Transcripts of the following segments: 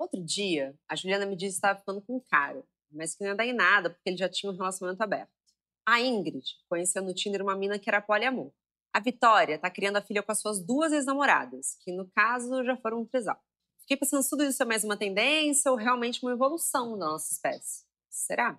Outro dia, a Juliana me disse que estava ficando com um cara, mas que não ia dar em nada porque ele já tinha um relacionamento aberto. A Ingrid conheceu no Tinder uma mina que era poliamor. A Vitória está criando a filha com as suas duas ex-namoradas, que no caso já foram um trisal. Fiquei pensando se tudo isso é mais uma tendência ou realmente uma evolução da nossa espécie. Será?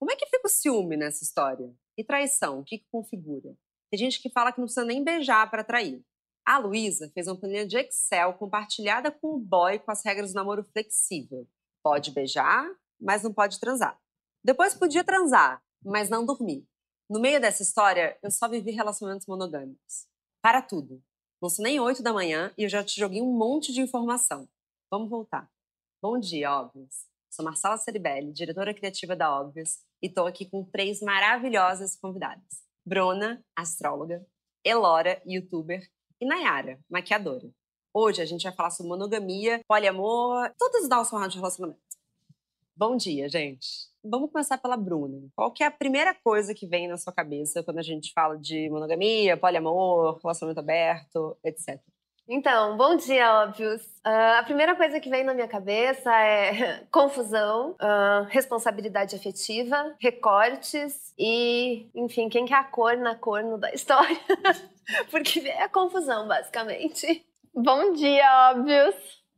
Como é que fica o ciúme nessa história? E traição, o que, que configura? Tem gente que fala que não precisa nem beijar para trair. A Luísa fez uma planilha de Excel compartilhada com o boy com as regras do namoro flexível. Pode beijar, mas não pode transar. Depois podia transar, mas não dormir. No meio dessa história, eu só vivi relacionamentos monogâmicos. Para tudo. Não são nem oito da manhã e eu já te joguei um monte de informação. Vamos voltar. Bom dia, Óbvios. Sou Marcela Ceribelli, diretora criativa da Óbvios, e estou aqui com três maravilhosas convidadas. Bruna, astróloga, Elora, youtuber, e Nayara, maquiadora. Hoje a gente vai falar sobre monogamia, poliamor, todas as formas de relacionamento. Bom dia, gente. Vamos começar pela Bruna. Qual que é a primeira coisa que vem na sua cabeça quando a gente fala de monogamia, poliamor, relacionamento aberto, etc? Então, bom dia, óbvios. Uh, a primeira coisa que vem na minha cabeça é confusão, uh, responsabilidade afetiva, recortes e, enfim, quem que é a cor na corno da história. Porque é a confusão, basicamente. Bom dia, óbvios.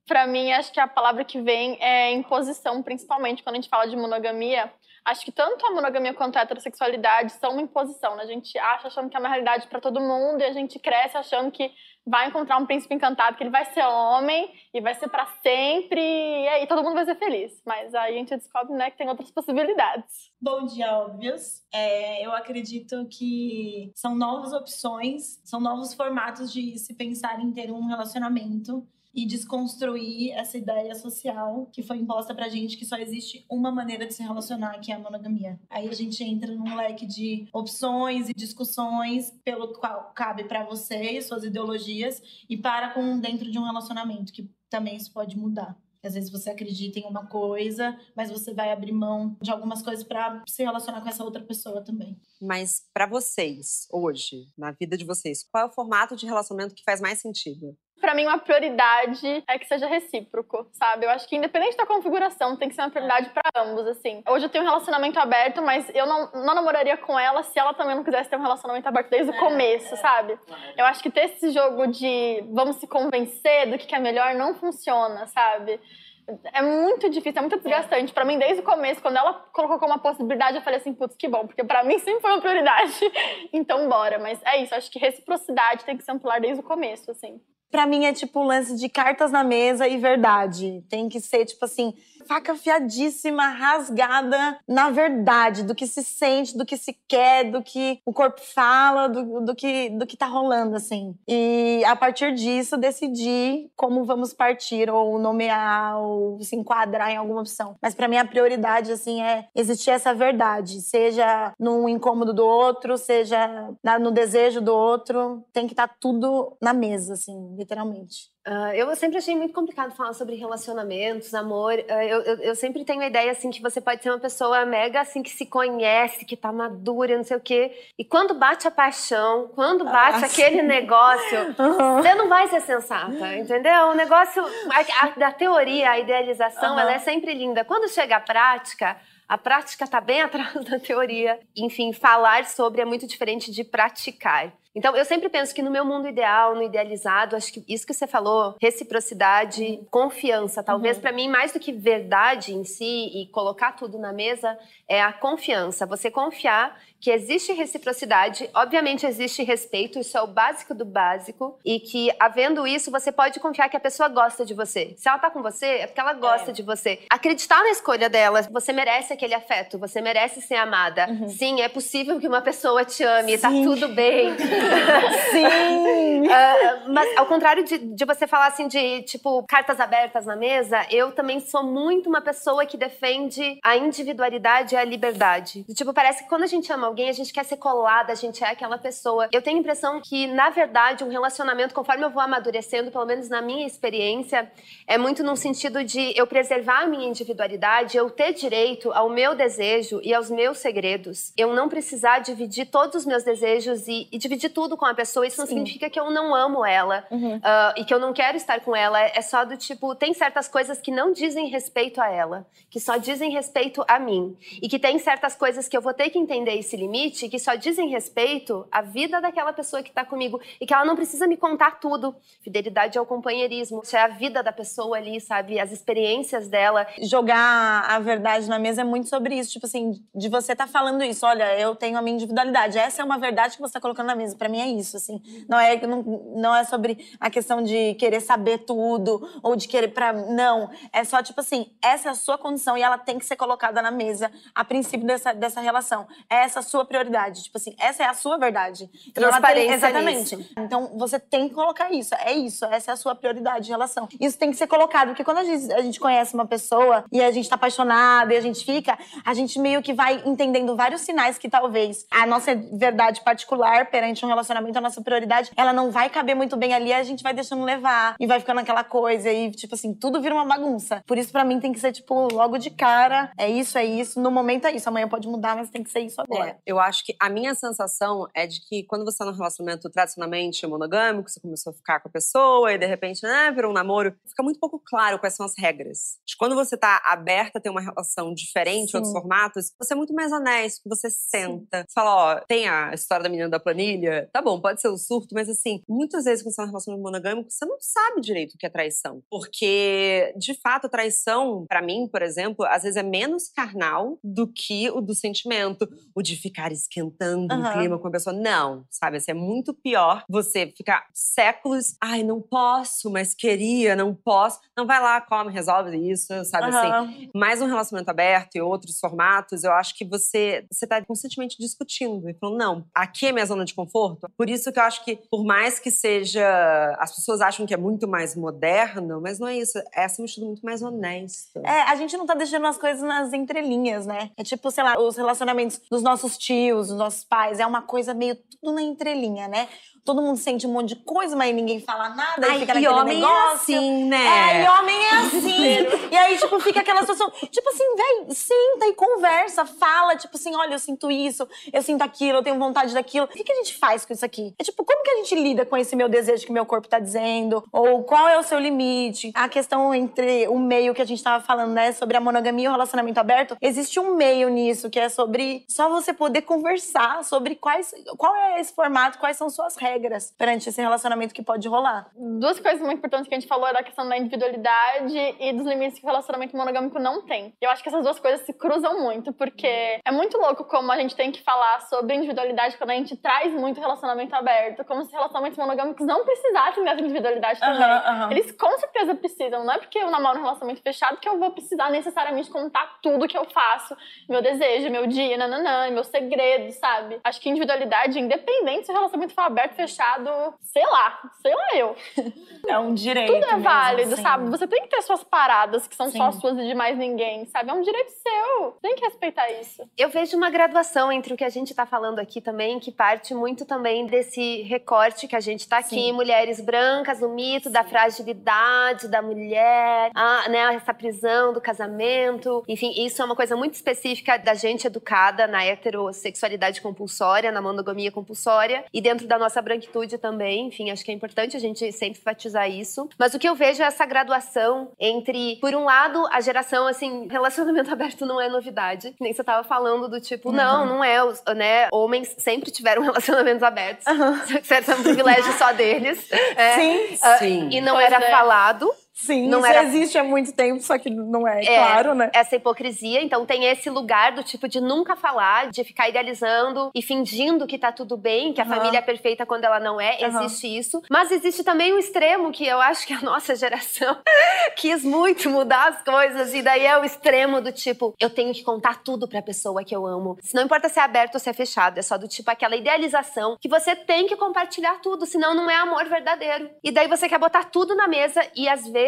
Para mim, acho que a palavra que vem é imposição, principalmente quando a gente fala de monogamia. Acho que tanto a monogamia quanto a heterossexualidade são uma imposição. Né? A gente acha achando que é uma realidade para todo mundo e a gente cresce achando que vai encontrar um príncipe encantado, que ele vai ser homem e vai ser para sempre e aí todo mundo vai ser feliz. Mas aí a gente descobre né, que tem outras possibilidades. Bom dia, óbvios. É, eu acredito que são novas opções, são novos formatos de se pensar em ter um relacionamento e desconstruir essa ideia social que foi imposta pra gente que só existe uma maneira de se relacionar, que é a monogamia. Aí a gente entra num leque de opções e discussões pelo qual cabe para você e suas ideologias e para com dentro de um relacionamento, que também isso pode mudar. Às vezes você acredita em uma coisa, mas você vai abrir mão de algumas coisas para se relacionar com essa outra pessoa também. Mas para vocês, hoje, na vida de vocês, qual é o formato de relacionamento que faz mais sentido? Para mim, uma prioridade é que seja recíproco, sabe? Eu acho que independente da configuração, tem que ser uma prioridade para ambos, assim. Hoje eu tenho um relacionamento aberto, mas eu não, não namoraria com ela se ela também não quisesse ter um relacionamento aberto desde o é, começo, é, sabe? Eu acho que ter esse jogo de vamos se convencer do que é melhor não funciona, sabe? É muito difícil, é muito desgastante. Para mim, desde o começo, quando ela colocou como uma possibilidade, eu falei assim, putz, que bom, porque para mim sempre foi uma prioridade. então, bora. Mas é isso, acho que reciprocidade tem que ser um pilar desde o começo, assim. Pra mim é tipo o lance de cartas na mesa e verdade. Tem que ser, tipo assim, faca afiadíssima, rasgada na verdade, do que se sente, do que se quer, do que o corpo fala, do, do, que, do que tá rolando, assim. E a partir disso, decidir como vamos partir, ou nomear, ou se enquadrar em alguma opção. Mas para mim a prioridade, assim, é existir essa verdade, seja no incômodo do outro, seja no desejo do outro, tem que estar tá tudo na mesa, assim, literalmente. Uh, eu sempre achei muito complicado falar sobre relacionamentos, amor. Uh, eu, eu, eu, sempre tenho a ideia assim que você pode ser uma pessoa mega assim que se conhece, que tá madura, não sei o quê. E quando bate a paixão, quando bate ah, aquele negócio, uhum. você não vai ser sensata, entendeu? O negócio, a, a, da teoria, a idealização, uhum. ela é sempre linda. Quando chega a prática, a prática está bem atrás da teoria. Enfim, falar sobre é muito diferente de praticar. Então, eu sempre penso que no meu mundo ideal, no idealizado, acho que isso que você falou, reciprocidade, uhum. confiança, talvez uhum. para mim mais do que verdade em si e colocar tudo na mesa, é a confiança. Você confiar que existe reciprocidade, obviamente existe respeito, isso é o básico do básico, e que havendo isso, você pode confiar que a pessoa gosta de você. Se ela tá com você, é porque ela gosta é. de você. Acreditar na escolha dela, você merece aquele afeto, você merece ser amada. Uhum. Sim, é possível que uma pessoa te ame, tá Sim. tá tudo bem. Sim! uh, mas ao contrário de, de você falar assim de, tipo, cartas abertas na mesa, eu também sou muito uma pessoa que defende a individualidade e a liberdade. Tipo, parece que quando a gente ama alguém, a gente quer ser colada, a gente é aquela pessoa. Eu tenho a impressão que, na verdade, um relacionamento, conforme eu vou amadurecendo, pelo menos na minha experiência, é muito num sentido de eu preservar a minha individualidade, eu ter direito ao meu desejo e aos meus segredos. Eu não precisar dividir todos os meus desejos e, e dividir dividir tudo com a pessoa, isso não Sim. significa que eu não amo ela Uhum. ah, e que eu não quero estar com ela. É só do tipo, tem certas coisas que não dizem respeito a ela, que só dizem respeito a mim. E que tem certas coisas que eu vou ter que entender esse limite, que só dizem respeito à vida daquela pessoa que tá comigo. E que ela não precisa me contar tudo. Fidelidade ao companheirismo. Isso é a vida da pessoa ali, sabe? As experiências dela. Jogar a verdade na mesa é muito sobre isso. Tipo assim, de você tá falando isso. Olha, eu tenho a minha individualidade. Essa é uma verdade que você tá colocando na mesa. Pra mim é isso, assim. Não é, não, não é sobre a questão de querer saber tudo ou de querer pra. Não. É só, tipo assim, essa é a sua condição e ela tem que ser colocada na mesa a princípio dessa, dessa relação. É essa a sua prioridade. Tipo assim, essa é a sua verdade. Ela tem- Transparência Exatamente. nisso. Então, você tem que colocar isso. É isso. Essa é a sua prioridade de relação. Isso tem que ser colocado, porque quando a gente, a gente conhece uma pessoa e a gente tá apaixonado e a gente fica, a gente meio que vai entendendo vários sinais que talvez a nossa verdade particular perante um relacionamento, a nossa prioridade, ela não vai caber muito bem ali, a gente vai deixando levar e vai ficando aquela coisa e, tipo assim, tudo vira uma bagunça. Por isso, pra mim, tem que ser, tipo, logo de cara, é isso, é isso. No momento é isso. Amanhã pode mudar, mas tem que ser isso agora. É, eu acho que a minha sensação é de que quando você tá num relacionamento tradicionalmente monogâmico, você começou a ficar com a pessoa e de repente, né, virou um namoro, fica muito pouco claro quais são as regras. De Quando você tá aberta a ter uma relação diferente, Sim. outros formatos, você é muito mais honesto, você senta. Você fala, ó, tem a história da menina da planilha, tá bom, pode ser o surto, mas assim, muitas vezes quando você tá num relacionamento monogâmico, você não sabe direito o que é traição. Porque, de fato, a traição, pra mim, por exemplo, às vezes é menos carnal do que o do sentimento, o de ficar esquentando o Aham. clima com a pessoa. Não, sabe? Assim, é muito pior você ficar séculos, ai, não posso, mas queria, não posso. Não vai lá, come, resolve isso, sabe assim? Aham. Mais um relacionamento aberto e outros formatos, eu acho que você você tá constantemente discutindo e falando, não, aqui é minha zona de conforto. Por isso que eu acho que, por mais que seja. As pessoas acham que é muito mais moderno, mas não é isso. É acima de tudo muito mais honesto. É, a gente não tá deixando as coisas nas entrelinhas, né? É tipo, sei lá, os relacionamentos dos nossos tios, dos nossos pais, é uma coisa meio tudo na entrelinha, né? Todo mundo sente um monte de coisa, mas ninguém fala nada, aí Ai, fica e naquele homem negócio. é assim, né? É, e homem é assim. e aí, tipo, fica aquela situação. Tipo assim, véi, senta e conversa, fala, tipo assim, olha, eu sinto isso, eu sinto aquilo, eu tenho vontade daquilo. O que, que a gente faz com isso aqui? É tipo, como que a gente lida com esse meu desejo que meu corpo tá dizendo? Ou qual é o seu limite? A questão entre o meio que a gente tava falando, né, sobre a monogamia e o relacionamento aberto, existe um meio nisso, que é sobre só você poder conversar sobre quais, qual é esse formato, quais são suas regras perante esse relacionamento que pode rolar. Duas coisas muito importantes que a gente falou é da questão da individualidade e dos limites que o relacionamento monogâmico não tem. Eu acho que essas duas coisas se cruzam muito, porque é muito louco como a gente tem que falar sobre individualidade quando a gente traz muito relacionamento aberto, como se relacionamentos monogâmicos não precisassem dessa individualidade também. Aham, aham. Eles com certeza precisam, não é porque eu namoro um relacionamento fechado que eu vou precisar necessariamente contar tudo que eu faço, meu desejo, meu dia, nananã, meu segredo, sabe? Acho que individualidade, independente se o relacionamento for aberto, fechado, sei lá, sei lá eu. É um direito. Tudo é mesmo, válido, assim. sabe? Você tem que ter suas paradas que são só Sim. suas e de mais ninguém, sabe? É um direito seu. Tem que respeitar isso. Eu vejo uma graduação entre o que a gente está falando aqui também, que parte muito também desse recorte que a gente está aqui, Sim. mulheres brancas, o mito da fragilidade da mulher, a, né, essa prisão do casamento. Enfim, isso é uma coisa muito específica da gente educada na heterossexualidade compulsória, na monogamia compulsória e dentro da nossa branquitude também. Enfim, acho que é importante a gente sempre enfatizar isso. Mas o que eu vejo é essa graduação entre, por um lado, a geração assim, relacionamento aberto não é novidade. Nem você tava falando do tipo, não, não é, os, né? Homens sempre tiveram relacionamentos abertos. Certo, é um privilégio só deles. É, Sim, ah, Sim. E não Pois era é. falado. Sim. não isso era- existe há muito tempo, só que não é, É, claro, né? Essa hipocrisia. Então tem esse lugar do tipo de nunca falar, de ficar idealizando e fingindo que tá tudo bem, que a Aham. família é perfeita quando ela não é. Aham. Existe isso. Mas existe também um extremo que eu acho que a nossa geração quis muito mudar as coisas. E daí é o extremo do tipo, eu tenho que contar tudo pra pessoa que eu amo. Se não importa se é aberto ou se é fechado, é só do tipo aquela idealização que você tem que compartilhar tudo, senão não é amor verdadeiro. E daí você quer botar tudo na mesa e às vezes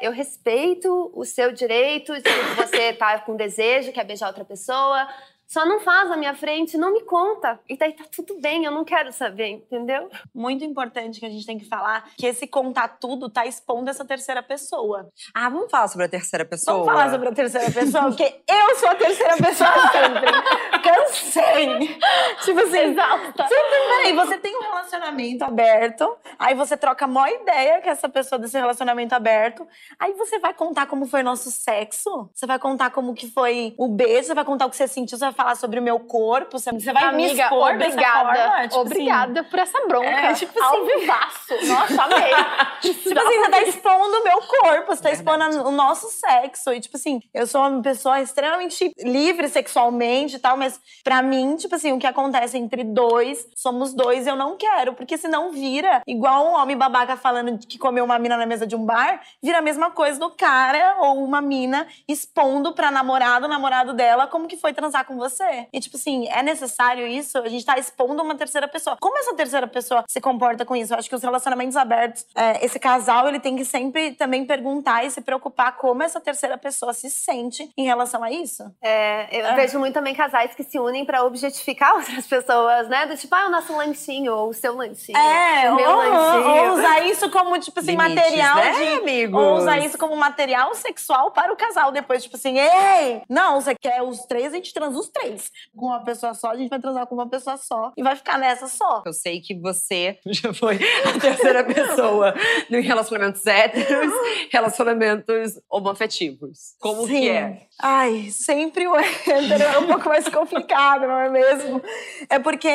eu respeito o seu direito de você tá com desejo, quer beijar outra pessoa, Só não faz na minha frente, não me conta. E daí tá tudo bem, eu não quero saber, entendeu? Muito importante que a gente tem que falar que esse contar tudo tá expondo essa terceira pessoa. Ah, vamos falar sobre a terceira pessoa? Vamos falar sobre a terceira pessoa, porque eu sou a terceira pessoa sempre. Cansei. Tipo assim, Exausta. Sempre, peraí, você tem um relacionamento aberto, aí você troca a maior ideia com essa pessoa desse relacionamento aberto, aí você vai contar como foi nosso sexo, você vai contar como que foi o beijo, você vai contar o que você sentiu, você vai falar sobre o meu corpo, você você vai me Amiga, expor dessa obrigada. forma, tipo assim. obrigada por essa bronca. É, tipo Ao assim. vivaço. Nossa, amei. Tipo assim, você tá expondo o meu corpo, você tá expondo o nosso sexo. E, tipo assim, eu sou uma pessoa extremamente livre sexualmente e tal, mas pra mim, tipo assim, o que acontece entre dois, somos dois, eu não quero. Porque senão vira igual um homem babaca falando que comeu uma mina na mesa de um bar, vira a mesma coisa do cara ou uma mina expondo pra namorado, namorado dela, como que foi transar com você. E, tipo assim, é necessário isso? A gente tá expondo uma terceira pessoa. Como essa terceira pessoa se comporta com isso? Eu acho que os relacionamentos abertos, é, esse casal, ele tem que sempre também perguntar e se preocupar como essa terceira pessoa se sente em relação a isso. É, eu É. vejo muito também casais que se unem pra objetificar outras pessoas, né? Do tipo, ah, o nosso lanchinho, ou o seu lanchinho. É, o ou, meu lanchinho. ou usar isso como, tipo assim, Limites, material né, de. amigos? Ou usar isso como material sexual para o casal. Depois, tipo assim, ei! Não, você quer os três, a gente transa os três. Com uma pessoa só, a gente vai transar com uma pessoa só. E vai ficar nessa só. Eu sei que você já foi a terceira pessoa em relacionamentos héteros, relacionamentos homoafetivos. Como que é? Ai, sempre o hétero é um pouco mais complicado, não é mesmo? É porque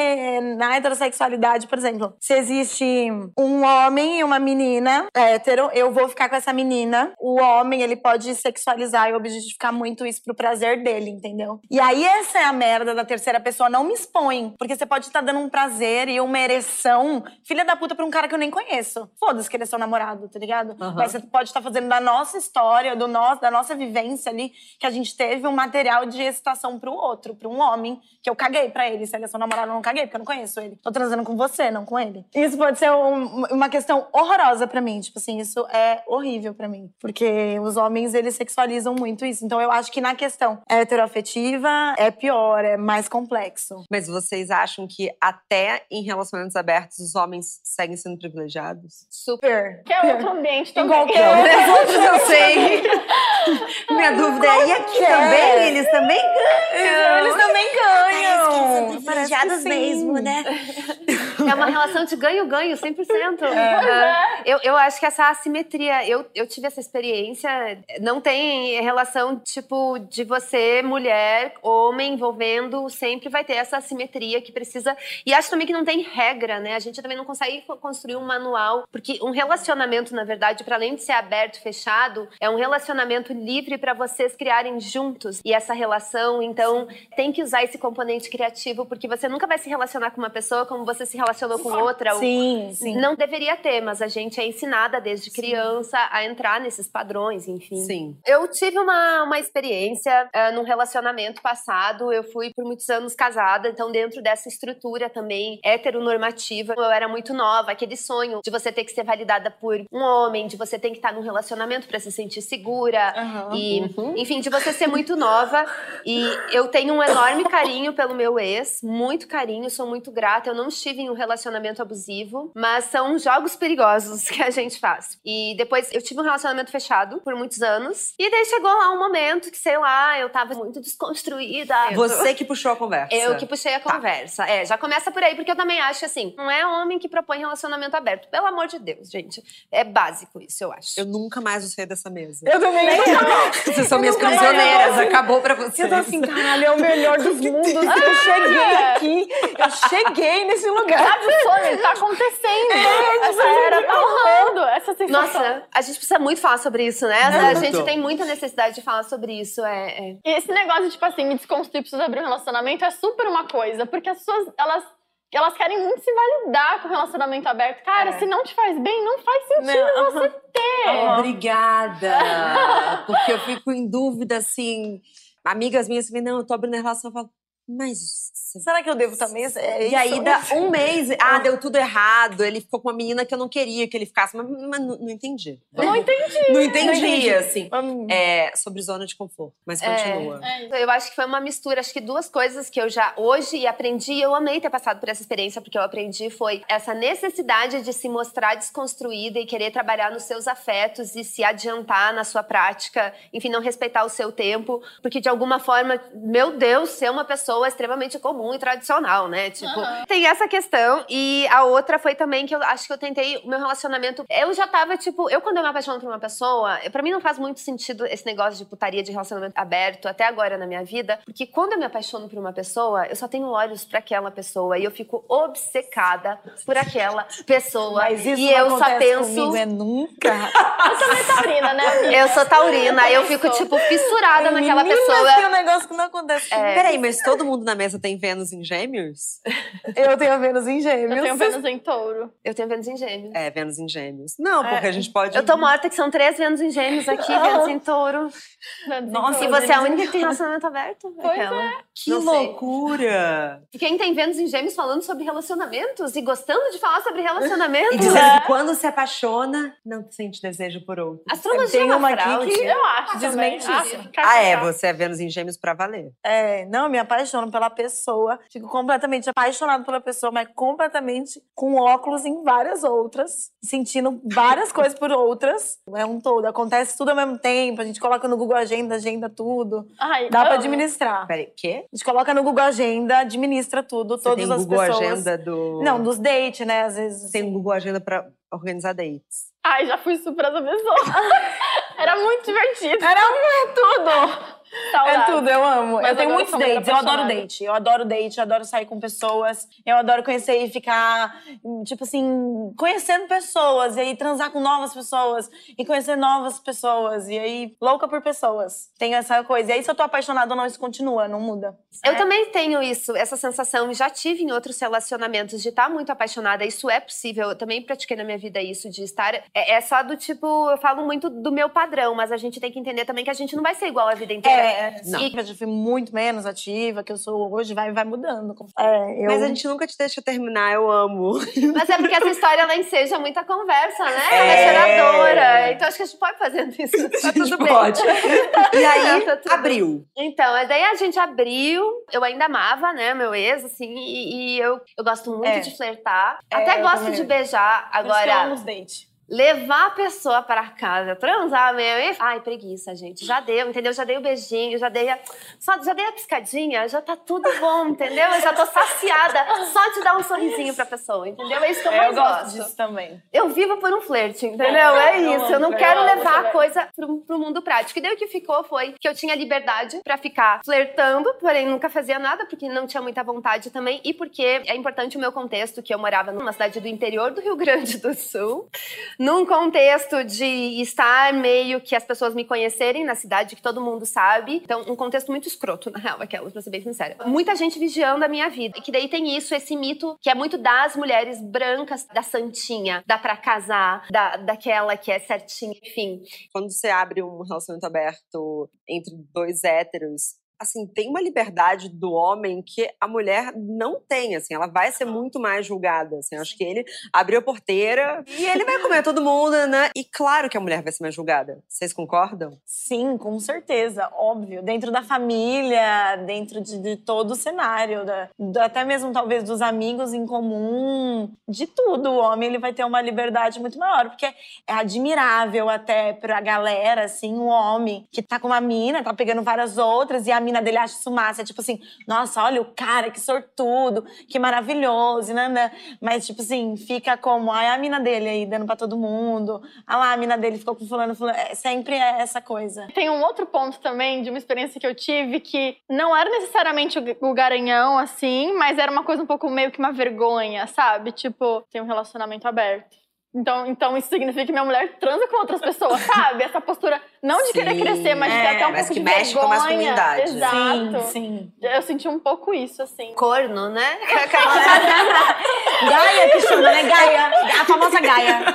na heterossexualidade, por exemplo, se existe um homem e uma menina hétero, eu vou ficar com essa menina. O homem, ele pode sexualizar e objetificar muito isso pro prazer dele, entendeu? E aí essa é a merda da terceira pessoa, não me expõe. Porque você pode estar dando um prazer e uma ereção, filha da puta, pra um cara que eu nem conheço. Foda-se que ele é seu namorado, tá ligado? Aham. Mas você pode estar fazendo da nossa história, do nosso, da nossa vivência ali, que a gente teve um material de excitação pro outro, pra um homem, que eu caguei pra ele. Se ele é seu namorado, eu não caguei, porque eu não conheço ele. Tô transando com você, não com ele. Isso pode ser um- uma questão horrorosa pra mim. Tipo assim, isso é horrível pra mim. Porque os homens, eles sexualizam muito isso. Então eu acho que na questão heteroafetiva é pior, é mais complexo. Mas vocês acham que até em relacionamentos abertos os homens seguem sendo privilegiados? Super. Que é outro ambiente também. qualquer Não, os outros eu sei. Minha dúvida é, e aqui também? Eles também ganham. Eles também ganham. privilegiados sim. mesmo, né? É uma relação de ganho-ganho, 100%. é. Aham. Eu, eu acho que essa assimetria, eu, eu tive essa experiência, não tem relação, tipo, de você, mulher, homem, envolvendo, sempre vai ter essa assimetria que precisa. E acho também que não tem regra, né? A gente também não consegue co- construir um manual, porque um relacionamento, na verdade, para além de ser aberto, fechado, é um relacionamento livre para vocês criarem juntos. E essa relação, então, tem que usar esse componente criativo, porque você nunca vai se relacionar com uma pessoa como você se relacionou com outra. ou- Sim, sim. não deveria ter, mas a gente é ensinada desde criança a entrar nesses padrões, enfim. Sim. Eu tive uma, uma experiência ah, num relacionamento passado. Eu fui por muitos anos casada, então, dentro dessa estrutura também heteronormativa, eu era muito nova. Aquele sonho de você ter que ser validada por um homem, de você ter que estar num relacionamento para se sentir segura. Aham. E, enfim, de você ser muito nova. E eu tenho um enorme carinho pelo meu ex, muito carinho, sou muito grata. Eu não estive em um relacionamento abusivo, mas são jogos perigosos que a gente faz. E depois eu tive um relacionamento fechado por muitos anos. E daí chegou lá um momento que, sei lá, eu tava muito desconstruída. Você que puxou a conversa. Eu que puxei a conversa. É, já começa por aí, porque eu também acho assim, não é homem que propõe relacionamento aberto. Pelo amor de Deus, gente. É básico isso, eu acho. Eu nunca mais vou sair dessa mesa. Eu também não. Vocês são minhas nunca mais prisioneiras, acabou pra vocês. Eu tô assim, caralho, é o melhor dos mundos. Eu cheguei aqui, eu cheguei nesse lugar. Sabe o sonho? Tá acontecendo. É, essa era tá rolando. Essa sensação. Nossa, a gente precisa muito falar sobre isso, né? A gente tem muita necessidade de falar sobre isso. É, é. E esse negócio, tipo assim, me desconstruir, preciso abrir um relacionamento, é super uma coisa. Porque as pessoas, elas, elas querem muito se validar com o relacionamento aberto. Cara, É. se não te faz bem, não faz sentido Não, você ter. Obrigada! Porque eu fico em dúvida, assim. Amigas minhas que não, eu tô abrindo a relação, eu falo, Mas. Será que eu devo também? É e aí, dá um mês, ah, deu tudo errado. Ele ficou com uma menina que eu não queria que ele ficasse, mas, mas não, não entendi. Não entendi. Não entendi, entendi. assim. Hum. É, sobre zona de conforto. Mas É. continua. É. Eu acho que foi uma mistura, acho que duas coisas que eu já hoje aprendi, e eu amei ter passado por essa experiência, porque eu aprendi foi essa necessidade de se mostrar desconstruída e querer trabalhar nos seus afetos e se adiantar na sua prática, enfim, não respeitar o seu tempo, porque de alguma forma, meu Deus, ser uma pessoa extremamente comum e tradicional, né? Tipo, Aham. tem essa questão e a outra foi também que eu acho que eu tentei o meu relacionamento, eu já tava tipo, eu quando eu me apaixono por uma pessoa, pra mim não faz muito sentido esse negócio de putaria de relacionamento aberto até agora na minha vida, porque quando eu me apaixono por uma pessoa, eu só tenho olhos pra aquela pessoa e eu fico obcecada por aquela pessoa. Mas isso e não eu só penso comigo, é nunca. Eu também taurina, né, amiga? eu sou taurina, eu fico Isso. tipo fissurada naquela Menina, pessoa. tem um negócio que não acontece comigo. Peraí, mas todo mundo na mesa tem Vênus em gêmeos? Eu tenho a Vênus em gêmeos. Eu tenho Vênus em touro. Eu tenho Vênus em Gêmeos. É, Vênus em gêmeos. Não, porque a gente pode. Eu tô morta que são três Vênus em Gêmeos aqui, Vênus em Touro. Vênus em Nossa, E touro. você é a única que tem relacionamento aberto? Pois Raquel? Que Não sei. loucura! E Quem tem Vênus em Gêmeos falando sobre relacionamentos e gostando de falar sobre relacionamentos? E dizendo que quando se apaixona, não sente desejo por outro. Astrologia Tem é uma uma aqui que- Eu acho Desmente também. isso. Ah, Ah, é, você é Vênus em gêmeos pra valer. É, não, me apaixono pela pessoa. Fico completamente apaixonado pela pessoa, mas completamente com óculos em várias outras. Sentindo várias coisas por outras. É um todo. Acontece tudo ao mesmo tempo. A gente coloca no Google Agenda, agenda tudo. Ai, Dá pra amo. administrar. Peraí, quê? A gente coloca no Google Agenda, administra tudo, Você todas tem as Google pessoas. Agenda do. Não, dos dates, né? Às vezes. Tem um assim. Google Agenda pra organizar dates. Ai, já fui super essa pessoa. Era muito divertido. Era tudo! É tudo, eu amo. Mas eu tenho muitos dates, eu adoro date. Eu adoro date, eu adoro sair com pessoas. Eu adoro conhecer e ficar, tipo assim, conhecendo pessoas. E aí transar com novas pessoas. E conhecer novas pessoas. E aí, louca por pessoas. Tem essa coisa. E aí, se eu tô apaixonada ou não, isso continua, não muda. Eu também tenho isso, essa sensação. Já tive em outros relacionamentos de estar muito apaixonada. Isso é possível. Eu também pratiquei na minha vida isso, de estar. É, é só do tipo, eu falo muito do meu padrão, mas a gente tem que entender também que a gente não vai ser igual a vida inteira. É, Não. sim. Eu já fui muito menos ativa que eu sou hoje, vai, vai mudando. É, eu... Mas a gente nunca te deixa terminar, eu amo. Mas é porque essa história ela enseja muita conversa, né? Ela É. é geradora. Então acho que a gente pode fazer isso. Tá tudo bem. Pode. E aí, Tá tudo abriu. Então, mas daí a gente abriu. Eu ainda amava, né, meu ex, assim, e, e eu, eu gosto muito É. de flertar. É, Até gosto também. de beijar. Por isso que eu amo Agora, os dates. Levar a pessoa para casa, transar mesmo. e- Ai, preguiça, gente. Já deu, entendeu? Já dei o beijinho, já dei a. Só, já dei a piscadinha, já tá tudo bom, entendeu? Eu já tô saciada. Só de dar um sorrisinho pra pessoa, entendeu? É isso que eu É, mais eu gosto gosto. disso também. Eu vivo por um flerte, entendeu? É isso. Eu não quero levar a coisa pro, pro mundo prático. E daí o que ficou foi que eu tinha liberdade pra ficar flertando, porém nunca fazia nada, porque não tinha muita vontade também. E porque é importante o meu contexto, que eu morava numa cidade do interior do Rio Grande do Sul, num contexto de estar meio que as pessoas me conhecerem na cidade, que todo mundo sabe. Então, um contexto muito escroto, na real, aquela, pra ser bem sincera. Muita gente vigiando a minha vida. E que daí tem isso, esse mito que é muito das mulheres brancas, da santinha, dá pra casar, da, daquela que é certinha, enfim. Quando você abre um relacionamento aberto entre dois héteros, assim, tem uma liberdade do homem que a mulher não tem, assim, ela vai ser muito mais julgada, assim, acho que ele abriu a porteira e ele vai comer todo mundo, né? E claro que a mulher vai ser mais julgada. Vocês concordam? Sim, com certeza, óbvio. Dentro da família, dentro de, de todo o cenário, da- do- até mesmo talvez dos amigos em comum, de tudo. O homem ele vai ter uma liberdade muito maior, porque é admirável até pra galera, assim, um homem que tá com uma mina, tá pegando várias outras, e a mina dele acha isso massa. É tipo assim, nossa, olha o cara, que sortudo, que maravilhoso, né? né? Mas, tipo assim, fica como, ai, a mina dele aí dando pra todo mundo. Ah lá, a mina dele ficou com fulano, fulano. É, sempre é essa coisa. Tem um outro ponto também de uma experiência que eu tive que não era necessariamente o garanhão, assim, mas era uma coisa um pouco meio que uma vergonha, sabe? Tipo, tem um relacionamento aberto. Então, então isso significa que minha mulher transa com outras pessoas, sabe? Essa postura não de querer Sim, crescer, mas de ter é, até um pouco que de mexe com a vergonha. masculinidade. Exato. Sim, sim. Eu senti um pouco isso, assim. Corno, né? Gaia que chama, né? Gaia. A famosa Gaia.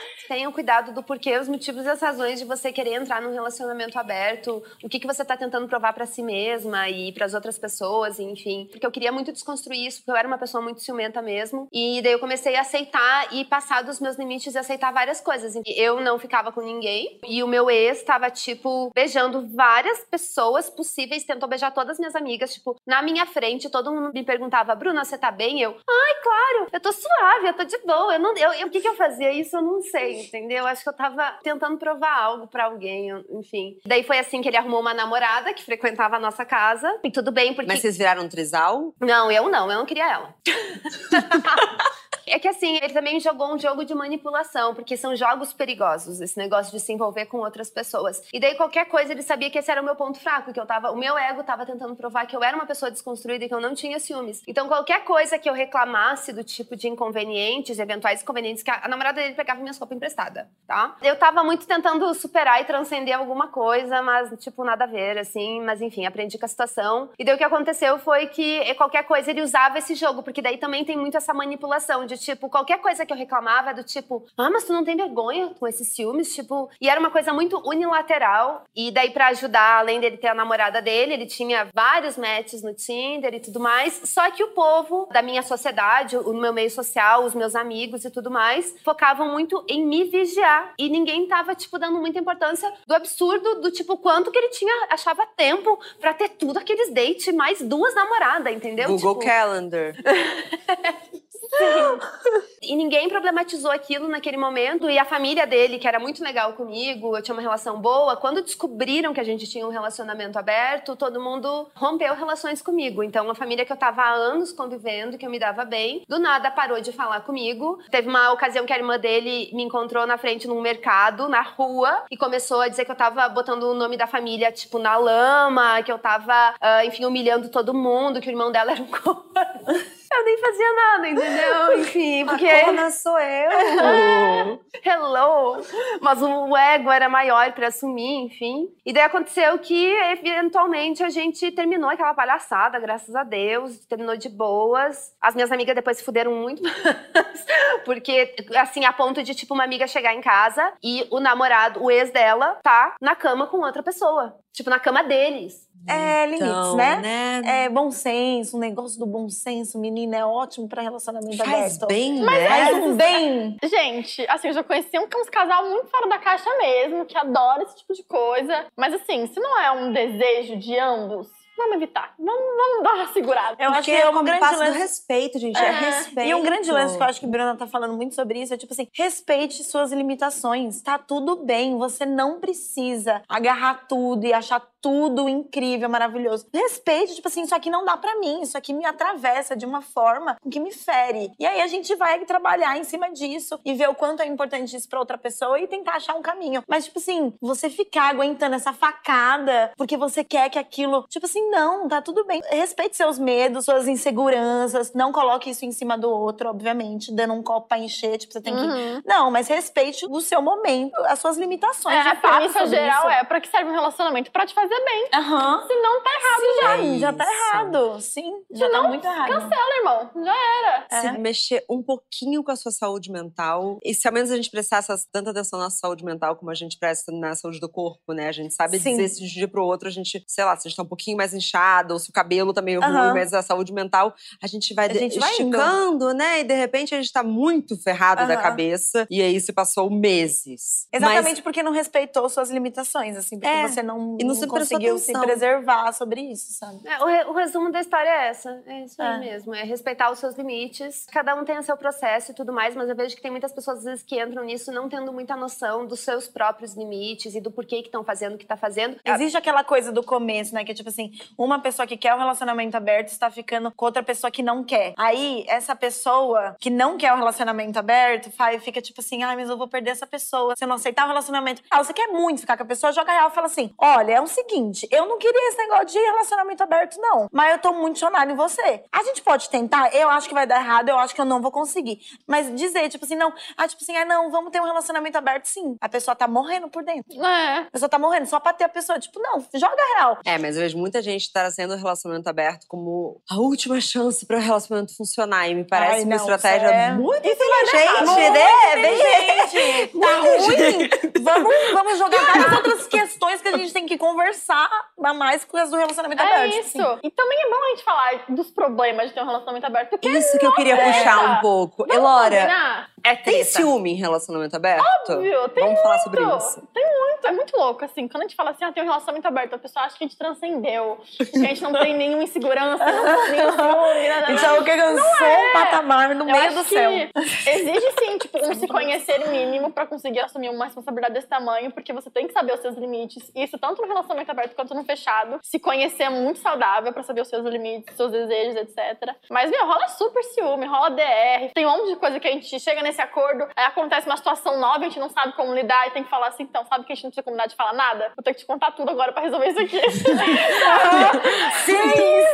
Tenham cuidado do porquê, os motivos e as razões de você querer entrar num relacionamento aberto, o que, que você tá tentando provar para si mesma e para as outras pessoas, enfim. Porque eu queria muito desconstruir isso, porque eu era uma pessoa muito ciumenta mesmo. E daí eu comecei a aceitar e passar dos meus limites e aceitar várias coisas. Eu não ficava com ninguém e o meu ex tava, tipo, beijando várias pessoas possíveis, tentou beijar todas as minhas amigas, tipo, na minha frente, todo mundo me perguntava, Bruna, você tá bem? Eu, ai, claro, eu tô suave, eu tô de boa. Eu não, eu, eu, o que que eu fazia? Isso eu não sei, entendeu? Acho que eu tava tentando provar algo para alguém, enfim. Daí foi assim que ele arrumou uma namorada que frequentava a nossa casa. E tudo bem, porque. Mas vocês viraram um trisal? Não, eu não, eu não queria ela. É que assim, ele também jogou um jogo de manipulação, porque são jogos perigosos, esse negócio de se envolver com outras pessoas. E daí qualquer coisa ele sabia que esse era o meu ponto fraco, que eu tava, o meu ego tava tentando provar que eu era uma pessoa desconstruída e que eu não tinha ciúmes. Então qualquer coisa que eu reclamasse do tipo de inconvenientes, eventuais inconvenientes que a, a namorada dele pegava minhas roupas emprestadas, tá? Eu tava muito tentando superar e transcender alguma coisa, mas tipo nada a ver assim, mas enfim, aprendi com a situação. E daí o que aconteceu foi que qualquer coisa ele usava esse jogo, porque daí também tem muito essa manipulação de tipo, qualquer coisa que eu reclamava do tipo, ah, mas tu não tem vergonha com esses ciúmes, tipo, e era uma coisa muito unilateral. E daí para ajudar, além dele ter a namorada dele, ele tinha vários matches no Tinder e tudo mais. Só que o povo da minha sociedade, o meu meio social, os meus amigos e tudo mais, focavam muito em me vigiar e ninguém tava tipo dando muita importância do absurdo do tipo quanto que ele tinha achava tempo para ter tudo aqueles dates mais duas namoradas, entendeu? Google tipo... Calendar. E ninguém problematizou aquilo naquele momento. E a família dele, que era muito legal comigo, eu tinha uma relação boa, quando descobriram que a gente tinha um relacionamento aberto, todo mundo rompeu relações comigo. Então, uma família que eu tava há anos convivendo, que eu me dava bem, do nada parou de falar comigo. Teve uma ocasião que a irmã dele me encontrou na frente num mercado, na rua, e começou a dizer que eu tava botando o nome da família, tipo, na lama, que eu tava, uh, enfim, humilhando todo mundo, que o irmão dela era um corno. Eu nem fazia nada, entendeu? Enfim, porque. A corna sou eu! Hello! Mas o ego era maior para assumir, enfim. E daí aconteceu que, eventualmente, a gente terminou aquela palhaçada, graças a Deus. Terminou de boas. As minhas amigas depois se fuderam muito. porque, assim, a ponto de, tipo, uma amiga chegar em casa e o namorado, o ex dela, tá na cama com outra pessoa. Tipo, na cama deles. É, limites, Então, né? né? É bom senso, um negócio do bom senso, menina, é ótimo pra relacionamento Faz aberto. bem, Faz né? um bem. Gente, assim, eu já conheci um, uns casal muito fora da caixa mesmo, que adora esse tipo de coisa. Mas assim, se não é um desejo de ambos, vamos evitar. Vamos, vamos dar uma segurada. Eu acho Porque que é um como grande passo do lance. respeito, gente. É, É. respeito. E um grande lance que eu acho que a Bruna tá falando muito sobre isso é tipo assim: respeite suas limitações. Tá tudo bem. Você não precisa agarrar tudo e achar tudo incrível, maravilhoso. Respeite, tipo assim, isso aqui não dá pra mim, isso aqui me atravessa de uma forma que me fere. E aí a gente vai trabalhar em cima disso e ver o quanto é importante isso pra outra pessoa e tentar achar um caminho. Mas, tipo assim, você ficar aguentando essa facada porque você quer que aquilo. Tipo assim, não, tá tudo bem. Respeite seus medos, suas inseguranças. Não coloque isso em cima do outro, obviamente, dando um copo pra encher. Tipo, você tem que. Uhum. Não, mas respeite o seu momento, as suas limitações. É, a premissa geral isso. é pra que serve um relacionamento? Pra te fazer bem. Aham. Se não, tá errado já. Sim, já tá errado. Sim, já tá muito errado. Cancela, irmão. Já era. É. Se mexer um pouquinho com a sua saúde mental. E se ao menos a gente prestasse tanta atenção na saúde mental como a gente presta na saúde do corpo, né? A gente sabe Sim. dizer se de um dia pro outro a gente, sei lá, se a gente tá um pouquinho mais inchado, ou se o cabelo tá meio Aham. ruim, mas a saúde mental, a gente vai, A gente vai indo. esticando, né? E de repente a gente tá muito ferrado da Aham. cabeça. E aí se passou meses. Exatamente porque não respeitou suas limitações, assim, porque É, você não, e não se prestou conseguiu se preservar sobre isso, sabe? É, o, re- o resumo da história é essa. É isso aí É. mesmo. É respeitar os seus limites. Cada um tem o seu processo e tudo mais, mas eu vejo que tem muitas pessoas, às vezes, que entram nisso não tendo muita noção dos seus próprios limites e do porquê que estão fazendo o que tá fazendo. Existe aquela coisa do começo, né? Que é tipo assim, uma pessoa que quer o relacionamento aberto está ficando com outra pessoa que não quer. Aí, essa pessoa que não quer o relacionamento aberto faz, fica tipo assim, ai, mas eu vou perder essa pessoa se eu não aceitar o relacionamento. Ah, você quer muito ficar com a pessoa, joga real e fala assim: olha, é o seguinte. Seguinte: eu não queria esse negócio de relacionamento aberto, não. Mas eu tô muito chonada em você. A gente pode tentar, eu acho que vai dar errado, eu acho que eu não vou conseguir. Mas dizer, tipo assim, não, ah, tipo assim, ah, não, vamos ter um relacionamento aberto, sim. A pessoa tá morrendo por dentro. É. A pessoa tá morrendo só pra ter a pessoa, tipo, não, joga real. É, mas eu vejo muita gente trazendo o relacionamento aberto como a última chance para o relacionamento funcionar. E me parece Ai, uma não, estratégia é- muito Isso inteligente, Muito né? Bem inteligente. Tá ruim. Vamos, vamos jogar várias outras questões que a gente tem que conversar a mais com as do relacionamento É aberto. tipo isso. assim. E também é bom a gente falar dos problemas de ter um relacionamento aberto. Porque Isso que eu queria é. puxar um pouco. Vamos Elora, combinar? É tem ciúme em relacionamento aberto? Óbvio, tem Vamos falar sobre muito. isso. muito, é muito louco, assim. Quando a gente fala assim, ah, tem um relacionamento aberto, a pessoa acha que a gente transcendeu. Que a gente não tem nenhuma insegurança, não tem nenhum ciúme, nada, nada. Então, o que sou um patamar no Eu meio do céu. Exige sim, tipo, um se conhecer mínimo pra conseguir assumir uma responsabilidade desse tamanho, porque você tem que saber os seus limites. Isso tanto no relacionamento aberto quanto no fechado. Se conhecer é muito saudável pra saber os seus limites, seus desejos, etc. Mas, meu, rola super ciúme, rola DR. Tem um monte de coisa que a gente chega nesse acordo, aí acontece uma situação nova, a gente não sabe como lidar e tem que falar assim, então, sabe que a gente não precisa combinar de falar nada? Vou ter que te contar tudo agora pra resolver isso aqui. Sim,